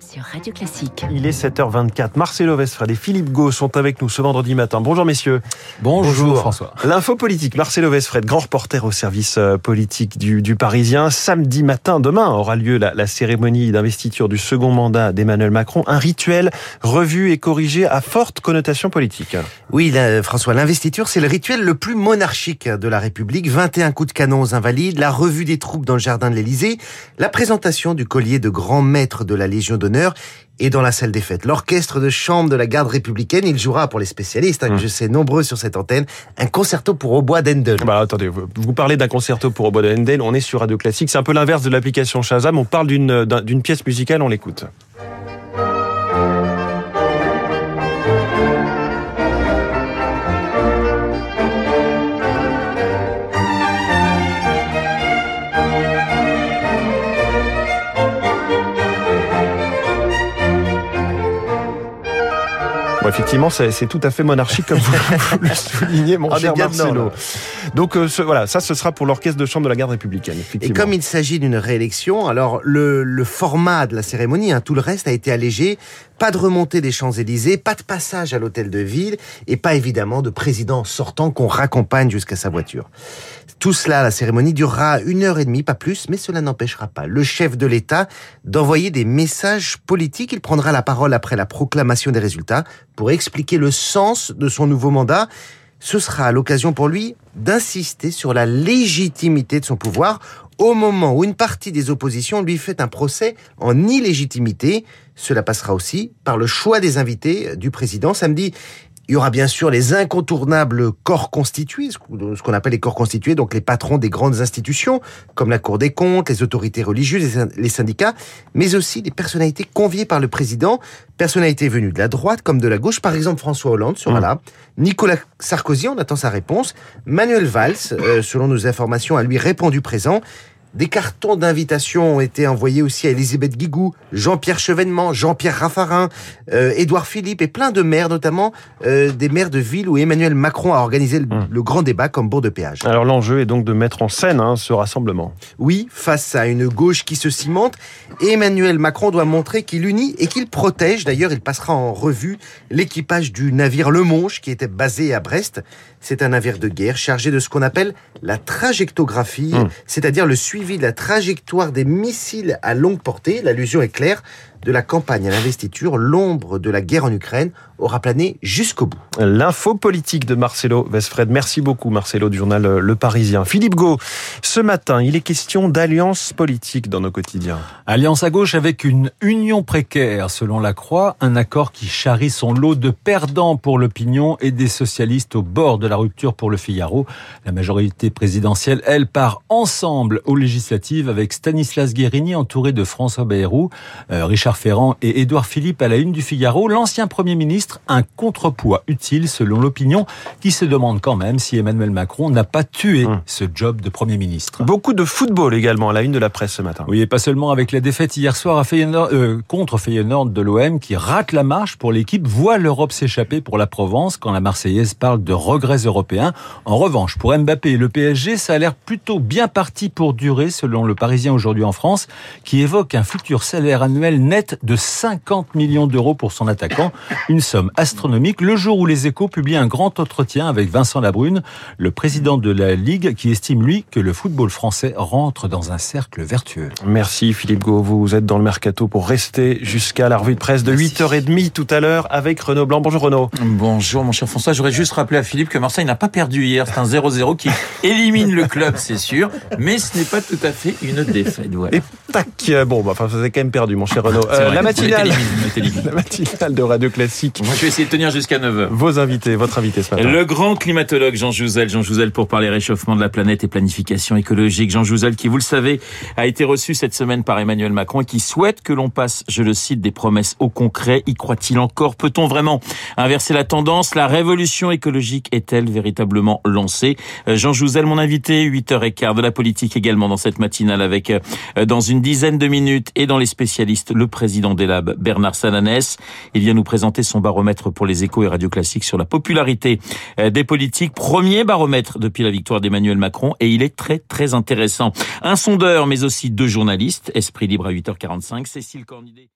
sur Radio Classique. Il est 7h24. Marcelo Westphal et Philippe Gau sont avec nous ce vendredi matin. Bonjour messieurs. Bonjour, François. L'info politique, Marcelo Westphal, grand reporter au service euh, politique du, du Parisien. Samedi matin, demain, aura lieu la, la cérémonie d'investiture du second mandat d'Emmanuel Macron. Un rituel revu et corrigé à forte connotation politique. Oui, là, François, l'investiture, c'est le rituel le plus monarchique de la République. 21 coups de canon aux invalides, la revue des troupes dans le jardin de l'Élysée, la présentation du collier de grand maître de la Légion d'honneur et dans la salle des fêtes. L'orchestre de chambre de la garde républicaine, il jouera pour les spécialistes, hein, que Mmh. je sais nombreux sur cette antenne, un concerto pour hautbois d'Endel. Bah, attendez, vous, parlez d'un concerto pour Oboe de Handel, on est sur Radio Classique. C'est un peu l'inverse de l'application Shazam. On parle d'une d'un- d'une pièce musicale, on l'écoute. Bon, effectivement, c'est tout à fait monarchique comme vous, vous le soulignez, mon On est cher Marcelo. Donc euh, ce- voilà, ça ce sera pour l'orchestre de chambre de la garde républicaine. Et comme il s'agit d'une réélection, alors le, le format de la cérémonie, hein, tout le reste a été allégé. Pas de remontée des Champs-Élysées, pas de passage à l'hôtel de ville et pas évidemment de président sortant qu'on raccompagne jusqu'à sa voiture. Tout cela, la cérémonie durera une heure et demie, pas plus, mais cela n'empêchera pas le chef de l'État d'envoyer des messages politiques. Il prendra la parole après la proclamation des résultats pour expliquer le sens de son nouveau mandat. Ce sera l'occasion pour lui d'insister sur la légitimité de son pouvoir au moment où une partie des oppositions lui fait un procès en illégitimité. Cela passera aussi par le choix des invités du président. Samedi, il y aura bien sûr les incontournables corps constitués, ce qu'on appelle les corps constitués, donc les patrons des grandes institutions, comme la Cour des comptes, les autorités religieuses, les syndicats, mais aussi des personnalités conviées par le président, personnalités venues de la droite comme de la gauche, par exemple François Hollande sera Mmh. là, Nicolas Sarkozy, on attend sa réponse, Manuel Valls, euh, selon nos informations, a lui répondu présent. Des cartons d'invitation ont été envoyés aussi à Elisabeth Guigou, Jean-Pierre Chevènement, Jean-Pierre Raffarin, euh, Édouard Philippe et plein de maires, notamment euh, des maires de villes où Emmanuel Macron a organisé le, Hum. le grand débat comme bourg de péage. Alors l'enjeu est donc de mettre en scène hein, ce rassemblement. Oui, face à une gauche qui se cimente, Emmanuel Macron doit montrer qu'il unit et qu'il protège. D'ailleurs, il passera en revue l'équipage du navire Le Monge qui était basé à Brest. C'est un navire de guerre chargé de ce qu'on appelle la trajectographie, Hum. c'est-à-dire le suivi de la trajectoire des missiles à longue portée. L'allusion est claire. De la campagne à l'investiture, l'ombre de la guerre en Ukraine aura plané jusqu'au bout. L'info politique de Marcelo Westfred. Merci beaucoup Marcelo du journal euh, Le Parisien. Philippe Gau, ce matin, il est question d'alliance politique dans nos quotidiens. Alliance à gauche avec une union précaire, selon la Croix, un accord qui charrie son lot de perdants pour l'opinion et des socialistes au bord de la rupture pour le Figaro. La majorité présidentielle, elle, part ensemble aux législatives avec Stanislas Guérini entouré de François Bayrou, euh, Richard Ferrand et Édouard Philippe à la une du Figaro. L'ancien Premier ministre, un contrepoids utile selon l'opinion qui se demande quand même si Emmanuel Macron n'a pas tué Hum. ce job de Premier ministre. Beaucoup de football également à la une de la presse ce matin. Oui, et pas seulement avec la défaite hier soir à Feyenoord, euh, contre Feyenoord de l'OM qui rate la marche pour l'équipe, voit l'Europe s'échapper pour la Provence quand la Marseillaise parle de regrets européens. En revanche, pour Mbappé et le PSG, ça a l'air plutôt bien parti pour durer selon le Parisien aujourd'hui en France qui évoque un futur salaire annuel net de 50 millions d'euros pour son attaquant, une somme astronomique le jour où les échos publient un grand entretien avec Vincent Labrune, le président de la Ligue qui estime lui que le football français rentre dans un cercle vertueux. Merci Philippe Gau, vous êtes dans le mercato pour rester jusqu'à la revue de presse de Merci. 8h30 tout à l'heure avec Renaud Blanc. Bonjour Renaud. Bonjour mon cher François, j'aurais juste rappelé à Philippe que Marseille n'a pas perdu hier, c'est un 0-0 qui élimine le club, c'est sûr, mais ce n'est pas tout à fait une défaite. Voilà. Et tac, bon, bah, enfin, vous avez quand même perdu mon cher Renaud. Euh, la matinale, la matinale de Radio Classique. Moi je vais essayer de tenir jusqu'à 9h. Vos invités, votre invité ce matin. Le grand climatologue Jean Jouzel, Jean Jouzel pour parler réchauffement de la planète et planification écologique. Jean Jouzel qui, vous le savez, a été reçu cette semaine par Emmanuel Macron et qui souhaite que l'on passe, je le cite, des promesses au concret. Y croit-il encore? Peut-on vraiment inverser la tendance? La révolution écologique est-elle véritablement lancée? Euh, Jean Jouzel, mon invité, 8h15 de la politique également dans cette matinale avec, euh, dans une dizaine de minutes et dans les spécialistes, le président des labs, Bernard Sananès. Il vient nous présenter son baromètre pour les échos et radio classiques sur la popularité euh, des politiques. Premier baromètre depuis la victoire d'Emmanuel Macron et il est très très intéressant. Un sondeur mais aussi deux journalistes. Esprit libre à 8h45. Cécile Cornidet.